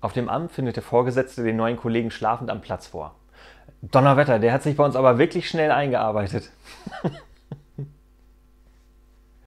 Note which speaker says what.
Speaker 1: Auf dem Amt findet der Vorgesetzte den neuen Kollegen schlafend am Platz vor. Donnerwetter, der hat sich bei uns aber wirklich schnell eingearbeitet.